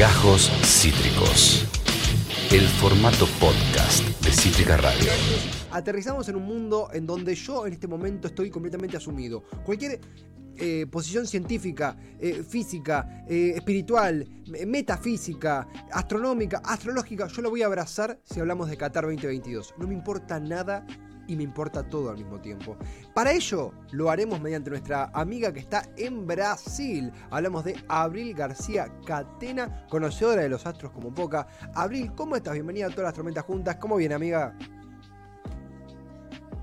Gajos Cítricos. El formato podcast de Cítrica Radio. Aterrizamos en un mundo en donde yo en este momento estoy completamente asumido. Cualquier eh, posición científica, eh, física, eh, espiritual, metafísica, astronómica, astrológica, yo la voy a abrazar si hablamos de Qatar 2022. No me importa nada y me importa todo al mismo tiempo. Para ello lo haremos mediante nuestra amiga que está en Brasil. Hablamos de Abril García Catena, conocedora de los astros como poca. Abril, ¿cómo estás? Bienvenida a todas las tormentas juntas. ¿Cómo viene, amiga?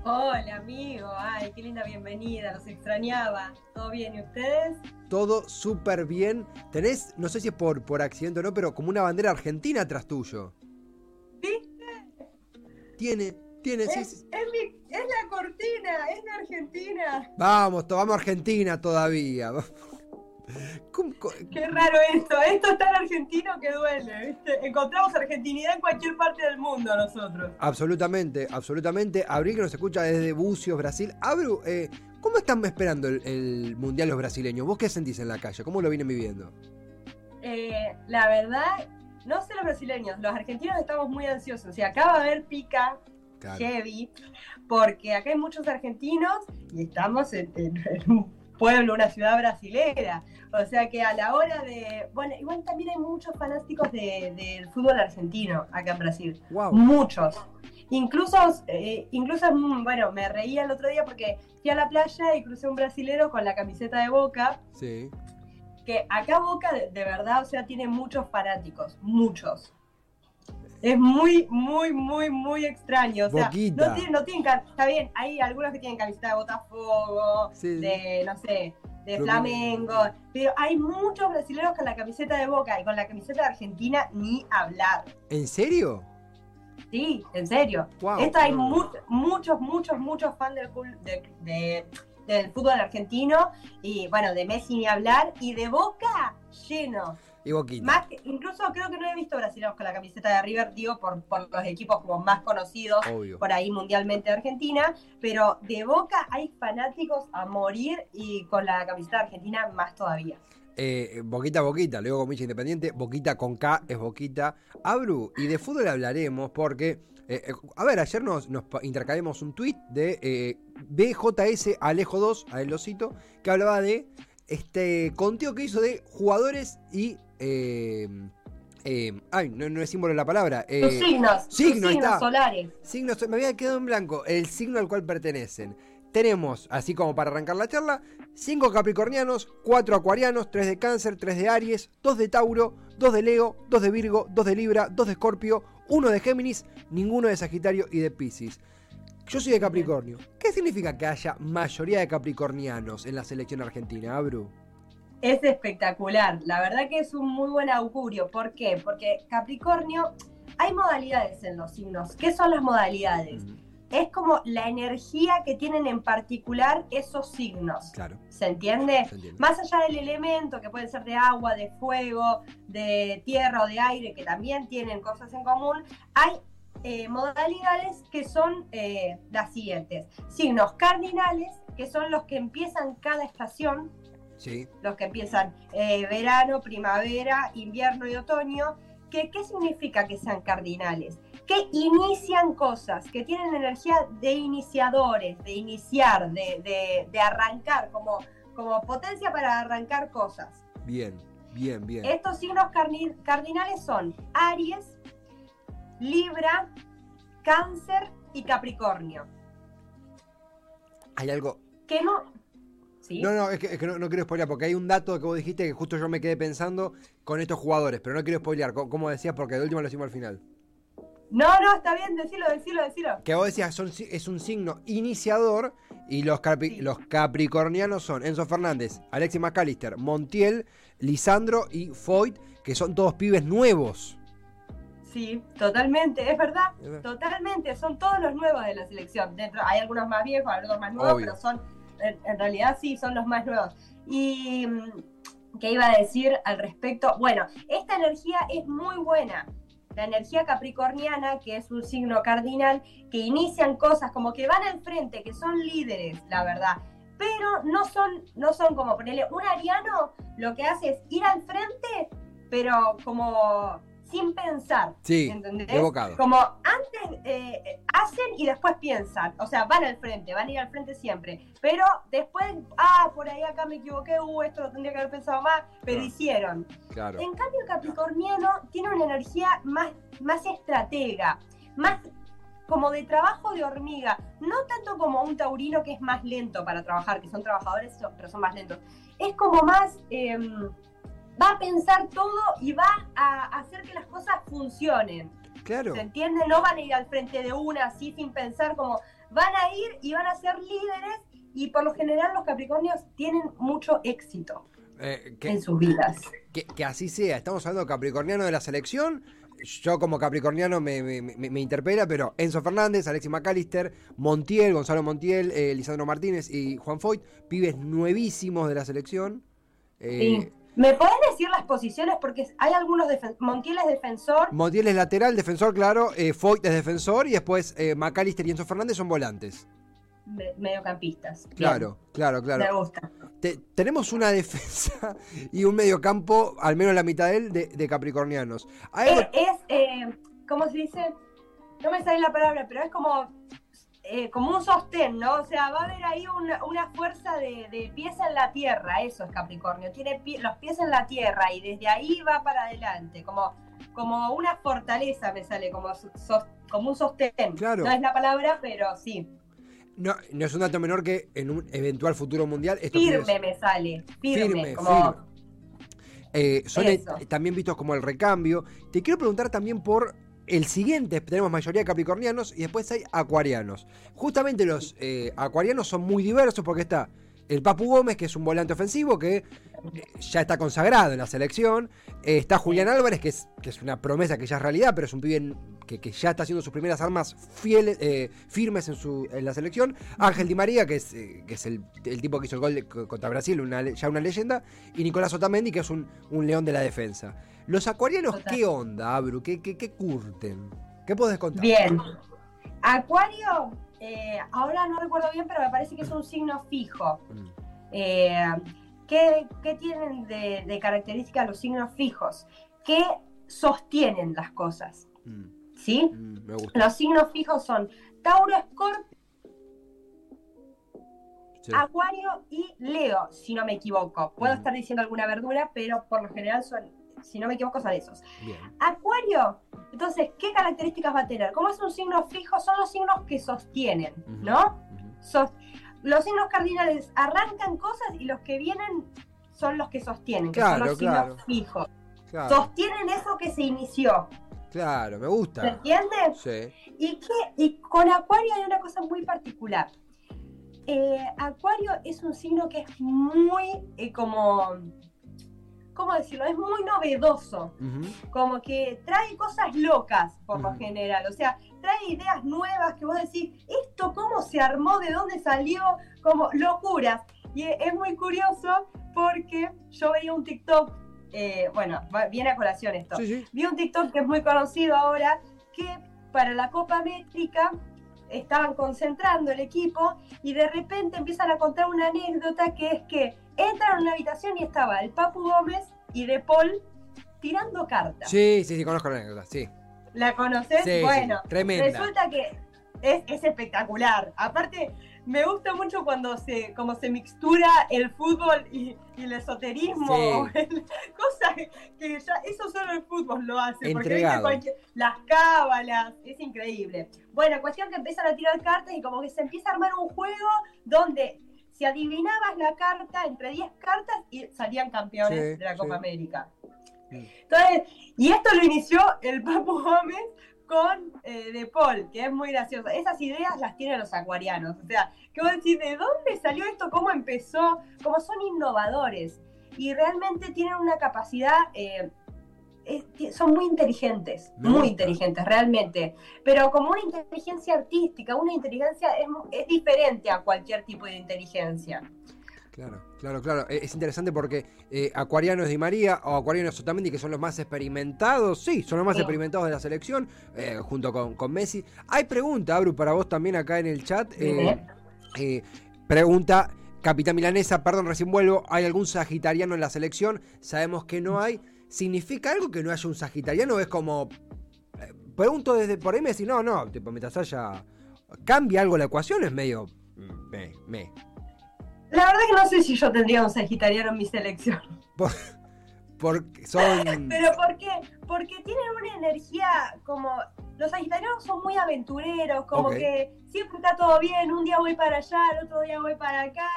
Hola, amigo. Ay, qué linda bienvenida. Los extrañaba. ¿Todo bien? ¿Y ustedes? Todo súper bien. Tenés, no sé si es por, por accidente o no, pero como una bandera argentina atrás tuyo. ¿Viste? Tiene, tiene, Es, sí. es mi- es la cortina, es de Argentina. Vamos, to- vamos a Argentina todavía. ¿Cómo- co- Qué raro esto. Esto es tan argentino que duele. ¿viste? Encontramos argentinidad en cualquier parte del mundo nosotros. Absolutamente, absolutamente. Abril que nos escucha desde Bucios, Brasil. Abru, eh, ¿cómo están esperando el, el Mundial los brasileños? ¿Vos qué sentís en la calle? ¿Cómo lo vienen viviendo? Eh, la verdad, no sé los brasileños. Los argentinos estamos muy ansiosos. Y acá va a haber pica Claro. heavy, porque acá hay muchos argentinos y estamos en, en- en un pueblo, una ciudad brasilera. O sea que a la hora de. Bueno, igual también hay muchos fanáticos de- del fútbol argentino acá en Brasil. Wow. Muchos. Incluso, eh, incluso, mm, bueno, me reía el otro día porque fui a la playa y crucé un brasilero con la camiseta de Boca, Sí. que acá Boca de, de verdad, o sea, tiene muchos fanáticos, muchos. Es muy, muy, muy, muy extraño. O sea, Boquita. no tienen, no tienen, está bien, hay algunos que tienen camiseta de Botafogo, Sí, de, no sé, de. Flamengo, pero hay muchos brasileños con la camiseta de Boca y con la camiseta de Argentina ni hablar. ¿En serio? Sí, en serio. Wow. Esto hay mu- muchos, muchos, muchos fans del, ful- de- de- del fútbol argentino y bueno, de Messi ni hablar y de Boca lleno. Y Boquita. Más que- incluso creo que no he visto brasileños con la camiseta de River, digo, por, por los equipos como más conocidos Obvio. por ahí mundialmente de Argentina, pero de Boca hay fanáticos a morir y con la camiseta de Argentina más todavía. Eh, boquita, boquita, luego con Micha Independiente, Boquita con K es Boquita. Abru, y de fútbol hablaremos porque, eh, eh, a ver, ayer nos, nos intercambiamos un tweet de BJS Alejo 2, a el osito, que hablaba de este conteo que hizo de jugadores y... eh, eh, ay, no, no es símbolo la palabra. eh, Sus signos, signo, ahí signos solares. Signos, me había quedado en blanco. El signo al cual pertenecen. Tenemos, así como para arrancar la charla, 5 capricornianos, 4 acuarianos, 3 de cáncer, 3 de aries, 2 de tauro, 2 de leo, 2 de virgo, 2 de libra, 2 de escorpio, 1 de géminis, ninguno de sagitario y de piscis. Yo soy de capricornio. ¿Qué significa que haya mayoría de capricornianos en la selección argentina, Abru? Es espectacular, la verdad que es un muy buen augurio. ¿Por qué? Porque Capricornio, hay modalidades en los signos. ¿Qué son las modalidades? Es como la energía que tienen en particular esos signos. Claro, ¿Se entiende? se entiende. Más allá del elemento, que puede ser de agua, de fuego, de tierra o de aire, que también tienen cosas en común, hay eh, modalidades que son eh, las siguientes. Signos cardinales, que son los que empiezan cada estación, Sí, los que empiezan eh, verano, primavera, invierno y otoño. que- ¿Qué significa que sean cardinales? Que inician cosas, que tienen energía de iniciadores, de iniciar, de, de- de arrancar, como, como potencia para arrancar cosas. bien, bien, bien. Estos signos cardinales son Aries, Libra, Cáncer y Capricornio. Hay algo, Que no... ¿Sí? No, no, es que, es que no, no quiero spoilear, porque hay un dato que vos dijiste que justo yo me quedé pensando con estos jugadores, pero no quiero spoilear, co- como decías, porque de último lo hicimos al final. no, no, está bien, decilo, decilo, decilo. Que vos decías, son, es un signo iniciador y los, capi- Sí. los capricornianos son Enzo Fernández, Alexis McAllister, Montiel, Lisandro y Foyt, que son todos pibes nuevos. Sí, totalmente, es verdad, Es verdad. totalmente, son todos los nuevos de la selección. Dentro, hay algunos más viejos, algunos más nuevos, Obvio. pero son, en, realidad sí, son los más nuevos. Y, mm, ¿qué iba a decir al respecto? Bueno, esta energía es muy buena. La energía capricorniana, que es un signo cardinal, que inician cosas como que van al frente, que son líderes, la verdad. Pero no son, no son como ponerle un ariano, lo que hace es ir al frente pero como sin pensar. Sí, ¿entendés? evocado. Como antes eh, hacen y después piensan. O sea, van al frente, van a ir al frente siempre. Pero después, ah, por ahí acá me equivoqué, uh, esto lo tendría que haber pensado más, pero Claro. hicieron. Claro. En cambio, el Capricorniano tiene una energía más, más estratega, más como de trabajo de hormiga, no tanto como un taurino que es más lento para trabajar, que son trabajadores, pero son más lentos. Es como más, em, va a pensar todo y va a hacer que las cosas funcionen. Claro. ¿Se entiende? No van a ir al frente de una así sin pensar, como van a ir y van a ser líderes y por lo general los Capricornios tienen mucho éxito Eh, que, en sus vidas. que- que así sea. Estamos hablando de capricorniano de la selección. Yo como capricorniano me, me- me- me interpela, pero Enzo Fernández, Alexis McAllister, Montiel, Gonzalo Montiel, eh, Lisandro Martínez y Juan Foyt, pibes nuevísimos de la selección. Eh, Sí. ¿Me puedes decir las posiciones? Porque hay algunos Montiel es defensor. Montiel es lateral, defensor, claro. eh, Foyt es defensor y después eh, McAllister y Enzo Fernández son volantes. me- mediocampistas. Bien, Claro, claro, Me claro. gusta. Te- tenemos una defensa y un mediocampo, al menos la mitad de él, de, de capricornianos. Algo- Eh, es, eh, ¿cómo se dice? No me sale la palabra, pero es como, eh, como un sostén, ¿no? O sea, va a haber ahí una, una fuerza de, de pies en la tierra, eso es Capricornio. Tiene pie- los pies en la tierra y desde ahí va para adelante, como, como una fortaleza me sale, como, so- sos- como un sostén. Claro. No es la palabra, pero sí. No, no es un dato menor que en un eventual futuro mundial. Firme pibes, me sale, firme. Firme, como, firme. eh, son también vistos como el recambio. Te quiero preguntar también por el siguiente. Tenemos mayoría capricornianos y después hay acuarianos. Justamente los eh, acuarianos son muy diversos porque está el Papu Gómez, que es un volante ofensivo que eh, ya está consagrado en la selección. Eh, está Julián Álvarez, que es, que es una promesa que ya es realidad, pero es un pibe que, que ya está haciendo sus primeras armas fieles, eh, firmes en, su, en la selección. Ángel Di María, que es, eh, que es el, el tipo que hizo el gol de- contra Brasil, una ya una leyenda. Y Nicolás Otamendi, que es un, un león de la defensa. Los acuarianos, Total. ¿qué onda, Abru? ¿Qué, qué, qué curten? ¿Qué podés contar? Bien. Acuario, eh, ahora no recuerdo bien, pero me parece que es un signo fijo. Mm, Eh, ¿qué, qué tienen de, de características los signos fijos? Que sostienen las cosas, mm, ¿sí? mm, me gusta. Los signos fijos son Tauro, Escorpio, sí. Acuario y Leo, si no me equivoco. Puedo estar diciendo alguna verdura, pero por lo general son, si no me equivoco, son esos. Bien. Acuario, entonces, ¿qué características va a tener? Como es un signo fijo, son los signos que sostienen, ¿no? los signos cardinales arrancan cosas y los que vienen son los que sostienen, que Claro, son los claro. signos fijos. Claro, Sostienen eso que se inició, claro, me ¿se gusta. entiende? Sí. Y, que, y con Acuario hay una cosa muy particular. Eh, Acuario es un signo que es muy eh, como, ¿cómo decirlo? Es muy novedoso. Como que trae cosas locas por lo general, o sea, trae ideas nuevas que vos decís, ¿esto cómo se armó? ¿De dónde salió? Como locuras. Y e- es muy curioso porque yo veía un TikTok, eh, bueno, viene a colación esto, Sí, sí. vi un TikTok que es muy conocido ahora, que para la Copa Métrica estaban concentrando el equipo y de repente empiezan a contar una anécdota que es que entran a una habitación y estaba el Papu Gómez y De Paul tirando cartas. Sí, sí, sí, conozco la anécdota, sí. ¿La conoces? Sí, sí, bueno, tremenda. resulta que es, es espectacular. Aparte, me gusta mucho cuando se, como se mixtura el fútbol y, y el esoterismo, Sí. el- que ya, eso solo el fútbol lo hace. Porque viste Entregado. cualquier- las cábalas, es increíble. Bueno, cuestión que empiezan a tirar cartas y como que se empieza a armar un juego donde si adivinabas la carta entre 10 cartas y salían campeones Sí, de la Copa sí. América. Mm. Entonces, y esto lo inició el Papu Gómez con eh, De Paul, que es muy gracioso. Esas ideas las tienen los acuarianos. O sea, que vos decís, ¿de dónde salió esto? ¿Cómo empezó? Como son innovadores. Y realmente tienen una capacidad, eh, son muy inteligentes, Me muy gusta. inteligentes, realmente. Pero como una inteligencia artística, una inteligencia es, es diferente a cualquier tipo de inteligencia. Claro, claro, claro. Eh, Es interesante porque eh, Acuarianos Di María o Acuarianos Otamendi, que son los más experimentados, sí, son los más Sí. experimentados de la selección, eh, junto con, con Messi. Hay pregunta, Abru, para vos también acá en el chat. eh, eh, pregunta, Capitán Milanesa, perdón, recién vuelvo, ¿hay algún sagitariano en la selección? Sabemos que no hay. ¿significa algo que no haya un sagitariano? Es como. eh, Pregunto desde por ahí me decís, no, no, tipo, mientras haya. ¿Cambia algo la ecuación? Es medio. mm, Me, me. La verdad que no sé si yo tendría un sagitariano en mi selección. Por- porque son. ¿Pero por qué? Porque tienen una energía como... Los sagitarianos son muy aventureros, como que siempre está todo bien, un día voy para allá, el otro día voy para acá,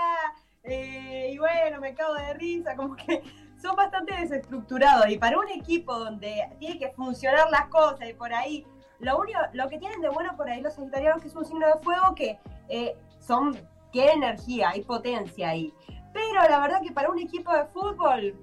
eh, y bueno, me cago de risa, como que son bastante desestructurados. Y para un equipo donde tiene que funcionar las cosas y por ahí, lo único, lo que tienen de bueno por ahí los sagitarianos que es un signo de fuego que eh, son, tiene energía, hay potencia ahí. Pero la verdad que para un equipo de fútbol,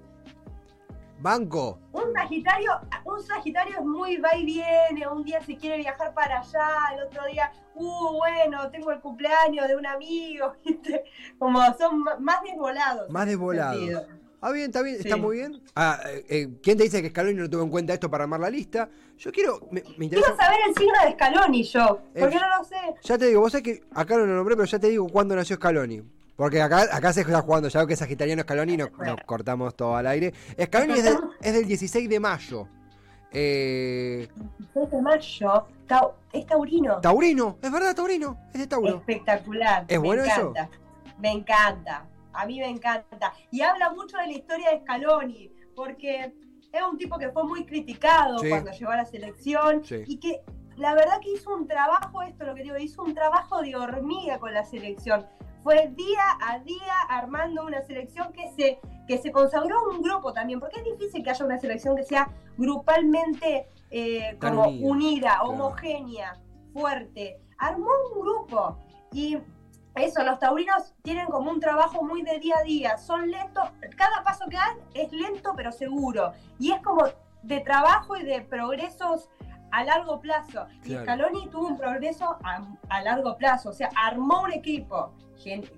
Banco. Un Sagitario, un Sagitario es muy va y viene, un día se quiere viajar para allá, el otro día, uh, bueno, tengo el cumpleaños de un amigo, ¿viste? Como son más desvolados. Más desvolados. Ah, bien, está bien, está muy bien. Ah, eh, eh, ¿Quién te dice que Scaloni no tuvo en cuenta esto para armar la lista? Yo quiero. Me, me interesa. Quiero saber el signo de Scaloni yo, Eh, porque no lo sé. Ya te digo, vos sabés que acá no lo nombré, pero ya te digo cuándo nació Scaloni. Porque acá, acá se está jugando, ya veo que es sagitariano Scaloni, no- nos cortamos todo al aire. Scaloni es del, es del 16 de mayo. Eh, 6 de mayo, Tau- es taurino. Taurino, es verdad, Taurino, es de Tauro. Espectacular. ¿Es me bueno eso? encanta. Me encanta. A mí me encanta. Y habla mucho de la historia de Scaloni, porque es un tipo que fue muy criticado Sí. cuando llegó a la selección Sí. y que la verdad que hizo un trabajo, esto es lo que digo, hizo un trabajo de hormiga con la selección. Fue día a día armando una selección que se, que se consagró un grupo también, porque es difícil que haya una selección que sea grupalmente eh, como unida, unida, claro. homogénea, fuerte. Armó un grupo y eso, los taurinos tienen como un trabajo muy de día a día, son lentos, cada paso que dan es lento pero seguro y es como de trabajo y de progresos a largo plazo. Y Claro. Scaloni tuvo un progreso a, a largo plazo, o sea, armó un equipo,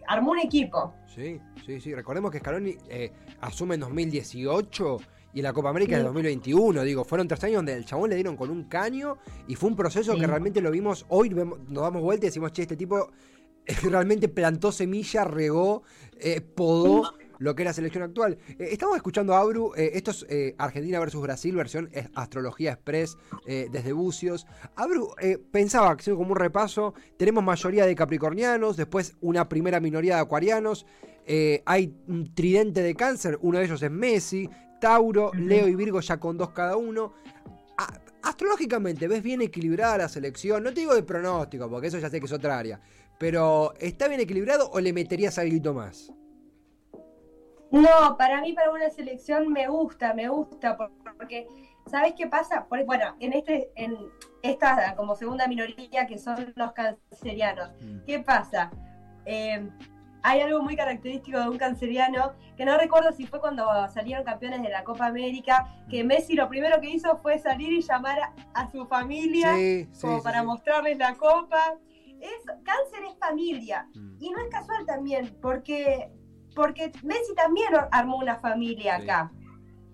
armó un equipo. Sí, sí, sí. Recordemos que Scaloni eh, asume en 2018 y la Copa América Sí. de 2021. Digo, fueron tres años donde el chabón le dieron con un caño y fue un proceso Sí. que realmente lo vimos. Hoy vemos- nos damos vuelta y decimos, che, este tipo realmente plantó semilla, regó, eh, podó lo que es la selección actual. Eh, estamos escuchando a Abru, eh, esto es eh, Argentina versus Brasil, versión Astrología Express desde Bucios. Abru, pensaba, haciendo como un repaso, tenemos mayoría de capricornianos, después una primera minoría de acuarianos, hay un tridente de cáncer, uno de ellos es Messi, Tauro. Leo y Virgo ya con dos cada uno. Astrológicamente, ¿ves bien equilibrada la selección? No te digo de pronóstico, porque eso ya sé que es otra área. Pero, ¿está bien equilibrado o le meterías algo más? No, para mí, para una selección me gusta, me gusta, por- porque, ¿sabes qué pasa? Por- bueno, en este, en esta como segunda minoría que son los cancerianos, ¿qué pasa? Eh, hay algo muy característico de un canceriano, que no recuerdo si fue cuando salieron campeones de la Copa América, que Messi lo primero que hizo fue salir y llamar a, a su familia sí. como sí, para sí. mostrarles la copa. Es, cáncer es familia. Mm. Y no es casual también, porque, porque Messi también armó una familia acá.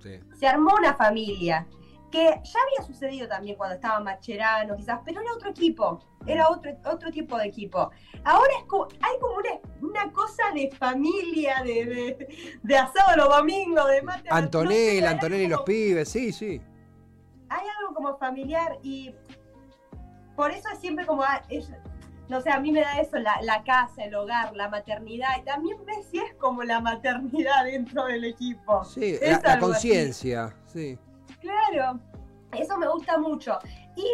Sí. Se armó una familia. Que ya había sucedido también cuando estaba Macherano, quizás, pero era otro equipo. Era otro, otro tipo de equipo. Ahora es como, hay como una, una cosa de familia, de, de, de asado los domingos, de mate. no sé, Antonella, Antonella y los pibes, sí, sí. hay algo como familiar y por eso es siempre como, ah, es- no sé, a mí me da eso, la, la casa, el hogar, la maternidad, y también Messi es como la maternidad dentro del equipo. Sí, Es la, la conciencia, sí. Claro, eso me gusta mucho. Y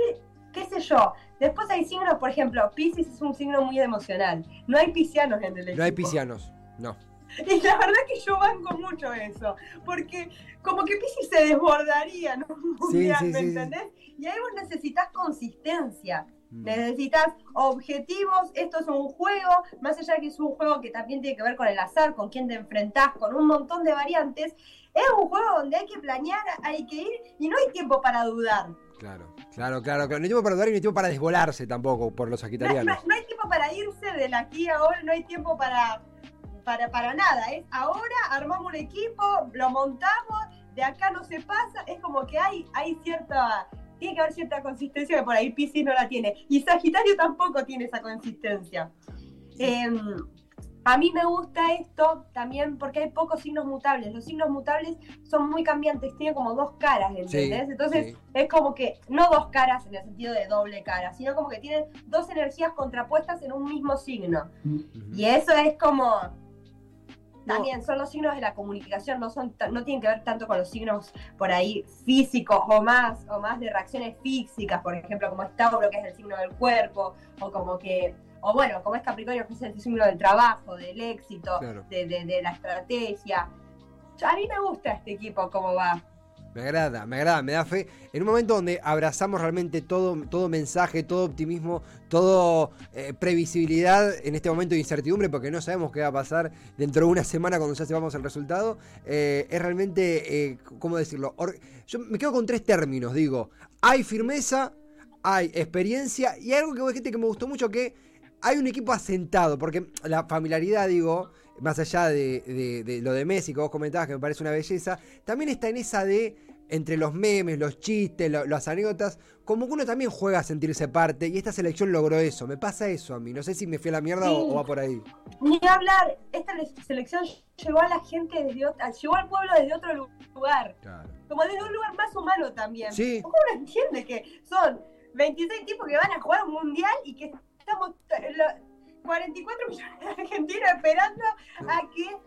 qué sé yo, después hay signos, por ejemplo, Pisces es un signo muy emocional, no hay piscianos en el equipo. No hay piscianos, no. Y la verdad que yo banco mucho eso, porque como que Pisces se desbordaría un Sí, sí, ¿me sí, entendés? Y ahí vos necesitas consistencia. Necesitas objetivos, esto es un juego, más allá de que es un juego que también tiene que ver con el azar, con quién te enfrentás, con un montón de variantes, es un juego donde hay que planear, hay que ir y no hay tiempo para dudar. Claro, claro, claro. claro. No hay tiempo para dudar y no hay tiempo para desvolarse tampoco por los No, sagitarianos. no- no hay tiempo para irse de la aquí a ahora, no hay tiempo para, para, para nada. Es ahora armamos un equipo, lo montamos, de acá no se pasa. Es como que hay, hay cierta. Tiene que haber cierta consistencia que por ahí Pisces no la tiene. Y Sagitario tampoco tiene esa consistencia. Em, a mí me gusta esto también porque hay pocos signos mutables. Los signos mutables son muy cambiantes, tienen como dos caras, ¿entendés? Entonces es como que, no dos caras en el sentido de doble cara, sino como que tienen dos energías contrapuestas en un mismo signo. Y eso es como... También son los signos de la comunicación, no son no tienen que ver tanto con los signos por ahí físicos o más, o más de reacciones físicas, por ejemplo, como es Tauro, que es el signo del cuerpo, o como que o bueno, como es Capricornio, que es el símbolo del trabajo, del éxito, de, la estrategia. A mí me gusta este equipo, cómo va. Me agrada, me agrada, me da fe. En un momento donde abrazamos realmente todo, todo mensaje, todo optimismo, todo eh, previsibilidad en este momento de incertidumbre, porque no sabemos qué va a pasar dentro de una semana cuando ya sepamos el resultado, eh, es realmente, eh, ¿cómo decirlo? yo me quedo con tres términos, digo, hay firmeza, hay experiencia y algo que, gente que me gustó mucho que hay un equipo asentado, porque la familiaridad, digo, más allá de, lo de Messi que vos comentabas, que me parece una belleza, también está en esa de entre los memes, los chistes, las anécdotas, como que uno también juega a sentirse parte y esta selección logró eso. Me pasa eso a mí. No sé si me fui a la mierda o, va por ahí. Ni hablar, esta selección llegó a la gente desde otro, llegó al pueblo desde otro lugar. Como desde un lugar más humano también. Sí. ¿Cómo uno entiende que son 26 tipos que van a jugar un mundial y que estamos 44 millones de argentinos esperando a que...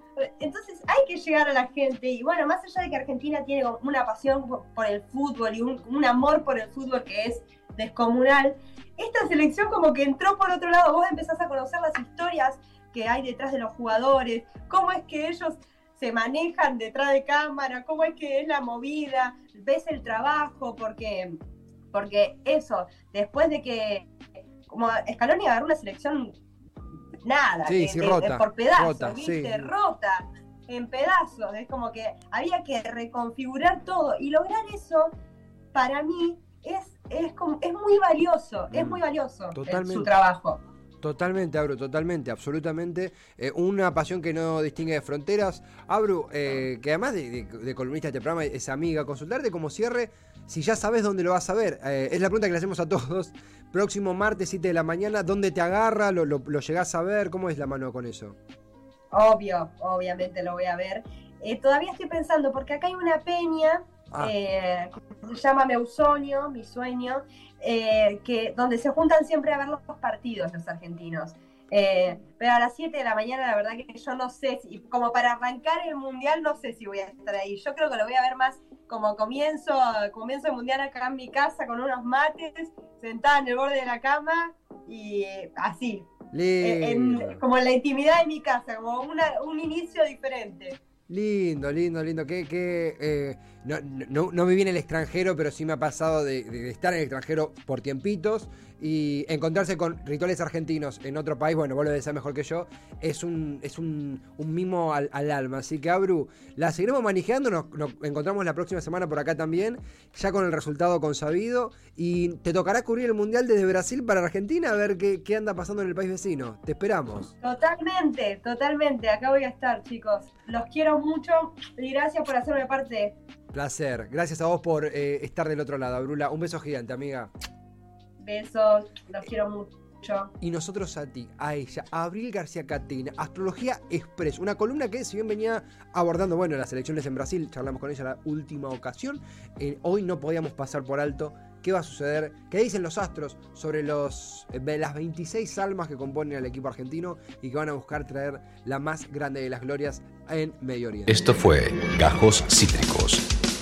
Entonces hay que llegar a la gente. Y bueno, más allá de que Argentina tiene una pasión por el fútbol y un, amor por el fútbol que es descomunal, esta selección como que entró por otro lado, vos empezás a conocer las historias que hay detrás de los jugadores, cómo es que ellos se manejan detrás de cámara, cómo es que es la movida, ves el trabajo, porque, porque eso, después de que como Scaloni agarró una selección nada, por pedazos, rota, ¿viste? Rota, en pedazos. Es como que había que reconfigurar todo. Y lograr eso, para mí, es, es, como, es muy valioso. Es mm, muy valioso su trabajo. Totalmente, Abru, totalmente, absolutamente. Eh, una pasión que no distingue de fronteras. Abru, eh, que además de, columnista de este programa es amiga, consultarte como cierre si ya sabes dónde lo vas a ver. Eh, es la pregunta que le hacemos a todos. Próximo martes, 7 de la mañana, ¿dónde te agarra? ¿Lo, lo, llegás a ver? ¿Cómo es la mano con eso? Obvio, obviamente lo voy a ver. todavía estoy pensando, porque acá hay una peña, ah. se llama Meusonio, mi sueño, eh, que, donde se juntan siempre a ver los partidos los argentinos. Eh, pero a las 7 de la mañana, la verdad que yo no sé, si, como para arrancar el mundial, no sé si voy a estar ahí. Yo creo que lo voy a ver más como comienzo, comienzo el mundial acá en mi casa con unos mates, sentada en el borde de la cama y así. como en la intimidad de mi casa, como un inicio diferente. Lindo, lindo, lindo. Que, que eh, no, no, no, viví en el extranjero, pero sí me ha pasado de, estar en el extranjero por tiempitos y encontrarse con rituales argentinos en otro país, bueno, vos lo debes mejor que yo, es un, es un, mimo al, alma. Así que, Abru, la seguiremos manejando, nos, encontramos la próxima semana por acá también, ya con el resultado consabido. Y te tocará cubrir el Mundial desde Brasil para Argentina, a ver qué, qué anda pasando en el país vecino. Te esperamos. Totalmente, totalmente. Acá voy a estar, chicos. Los quiero mucho y gracias por hacerme parte. Placer. Gracias a vos por eh, estar del otro lado, Abrula. Un beso gigante, amiga. Besos, los quiero mucho. Y nosotros a ti, a ella, a Abril García Catina, Astrología Express, una columna que si bien venía abordando, bueno, las elecciones en Brasil, charlamos con ella la última ocasión, eh, hoy no podíamos pasar por alto qué va a suceder, qué dicen los astros sobre los, eh, las 26 almas que componen al equipo argentino y que van a buscar traer la más grande de las glorias en Medio Oriente. Esto fue Gajos Cítricos.